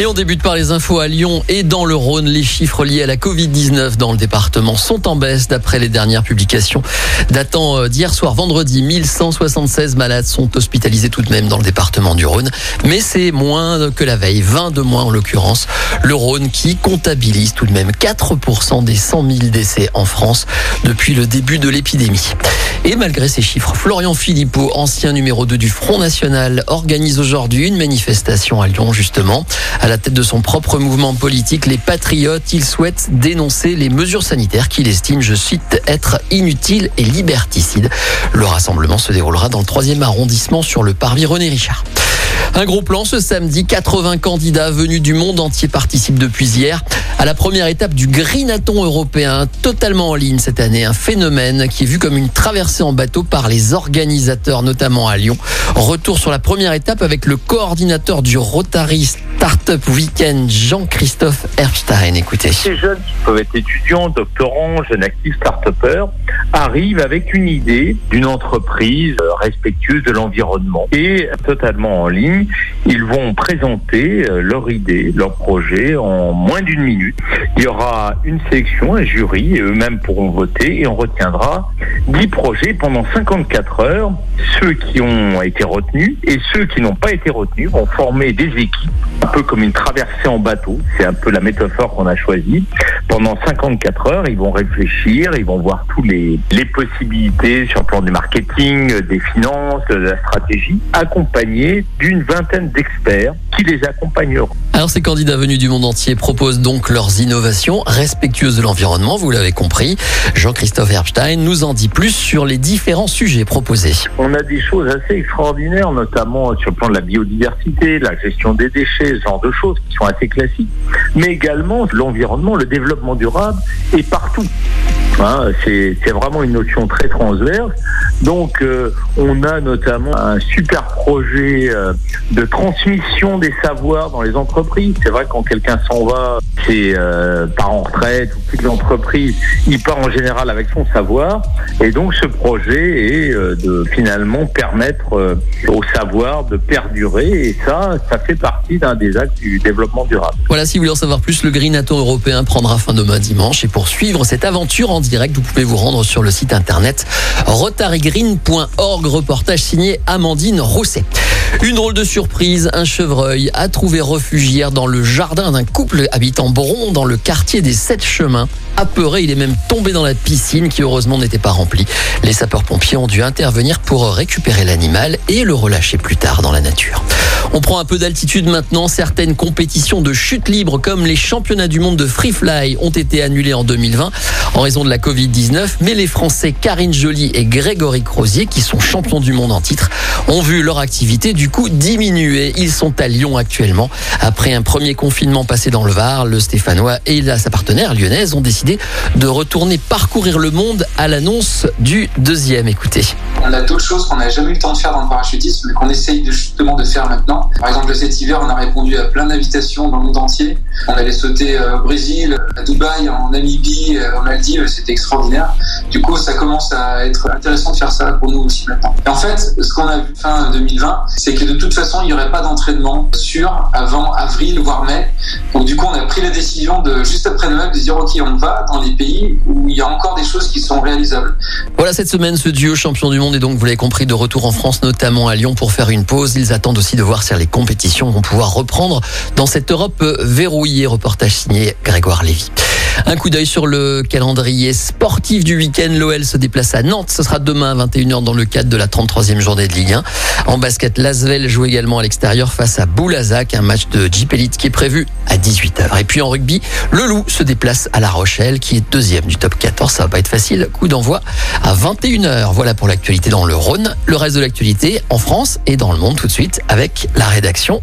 Et on débute par les infos à Lyon et dans le Rhône. Les chiffres liés à la Covid-19 dans le département sont en baisse d'après les dernières publications datant euh, d'hier soir vendredi. 1176 malades sont hospitalisés tout de même dans le département du Rhône. Mais c'est moins que la veille, 20 de moins en l'occurrence. Le Rhône qui comptabilise tout de même 4% des 100 000 décès en France depuis le début de l'épidémie. Et malgré ces chiffres, Florian Philippot, ancien numéro 2 du Front National, organise aujourd'hui une manifestation à Lyon justement. La tête de son propre mouvement politique, les Patriotes, il souhaite dénoncer les mesures sanitaires qu'il estime, je cite, être inutiles et liberticides. Le rassemblement se déroulera dans le troisième arrondissement sur le parvis René Richard. Un gros plan ce samedi, 80 candidats venus du monde entier participent depuis hier à la première étape du Greenathon européen, totalement en ligne cette année, un phénomène qui est vu comme une traversée en bateau par les organisateurs, notamment à Lyon. Retour sur la première étape avec le coordinateur du Rotary Startup Weekend, Jean-Christophe Herbstein. Écoutez. Ces jeunes qui peuvent être étudiants, doctorants, jeunes actifs, start-upers, arrivent avec une idée d'une entreprise respectueuse de l'environnement et totalement en ligne. Ils vont présenter euh, leur idée, leur projet en moins d'une minute. Il y aura une sélection, un jury, eux-mêmes pourront voter et on retiendra 10 projets pendant 54 heures. Ceux qui ont été retenus et ceux qui n'ont pas été retenus vont former des équipes, un peu comme une traversée en bateau. C'est un peu la métaphore qu'on a choisie. Pendant 54 heures, ils vont réfléchir, ils vont voir tous les, les possibilités sur le plan du marketing, des finances, de la stratégie, accompagnés d'une vingtaine d'experts qui les accompagneront. Alors ces candidats venus du monde entier proposent donc leurs innovations respectueuses de l'environnement, vous l'avez compris. Jean-Christophe Herbstein nous en dit plus sur les différents sujets proposés. On a des choses assez extraordinaires, notamment sur le plan de la biodiversité, la gestion des déchets, ce genre de choses qui sont assez classiques, mais également l'environnement, le développement durable est partout. Hein, c'est vraiment une notion très transverse. Donc, euh, on a notamment un super projet euh, de transmission des savoirs dans les entreprises. C'est vrai que quand quelqu'un s'en va, c'est euh, part en retraite ou quitte l'entreprise, il part en général avec son savoir. Et donc, ce projet est euh, de finalement permettre au savoir de perdurer. Et ça, ça fait partie d'un des actes du développement durable. Voilà, si vous voulez en savoir plus, le Greenathon européen prendra fin demain dimanche. Et pour suivre cette aventure en direct, vous pouvez vous rendre sur le site internet rotarygreen.org. Reportage signé Amandine Rousset. Une drôle de surprise, un chevreuil a trouvé refuge hier dans le jardin d'un couple habitant Bron dans le quartier des Sept Chemins. Apeuré, il est même tombé dans la piscine qui heureusement n'était pas remplie. Les sapeurs-pompiers ont dû intervenir pour récupérer l'animal et le relâcher plus tard dans la nature. On prend un peu d'altitude maintenant. Certaines compétitions de chute libre comme les championnats du monde de free fly ont été annulées en 2020 en raison de la Covid-19. Mais les Français Karine Joly et Grégory Crozier, qui sont champions du monde en titre, ont vu leur activité du coup diminuer. Ils sont à Lyon actuellement. Après un premier confinement passé dans le Var, le Stéphanois et sa partenaire lyonnaise ont décidé de retourner parcourir le monde à l'annonce du deuxième. Écoutez. On a d'autres choses qu'on n'a jamais eu le temps de faire dans le parachutisme, mais qu'on essaye justement de faire maintenant. Par exemple, cet hiver, on a répondu à plein d'invitations dans le monde entier. On allait sauter euh, au Brésil, à Dubaï, en Namibie, euh, en Maldives, c'était extraordinaire. Du coup, ça commence à être intéressant de faire ça pour nous aussi maintenant. Et en fait, ce qu'on a vu fin 2020, c'est que de toute façon, il n'y aurait pas d'entraînement sûr avant avril, voire mai. Donc du coup, on a pris la décision de, juste après Noël, de dire, OK, on va dans les pays où il y a encore des choses qui sont réalisables. Voilà cette semaine, ce duo champion du monde est donc, vous l'avez compris, de retour en France, notamment à Lyon pour faire une pause. Ils attendent aussi de voir si les compétitions vont pouvoir reprendre dans cette Europe euh, verrouillée. Reportage signé Grégoire Lévy. Un coup d'œil sur le calendrier sportif du week-end. L'OL se déplace à Nantes. Ce sera demain à 21h dans le cadre de la 33e journée de Ligue 1. En basket, Lasvel joue également à l'extérieur face à Boulazac. Un match de Jeep Elite qui est prévu à 18h. Et puis en rugby, le Loup se déplace à La Rochelle qui est deuxième du top 14. Ça va pas être facile. Coup d'envoi à 21h. Voilà pour l'actualité dans le Rhône. Le reste de l'actualité en France et dans le monde tout de suite avec la rédaction.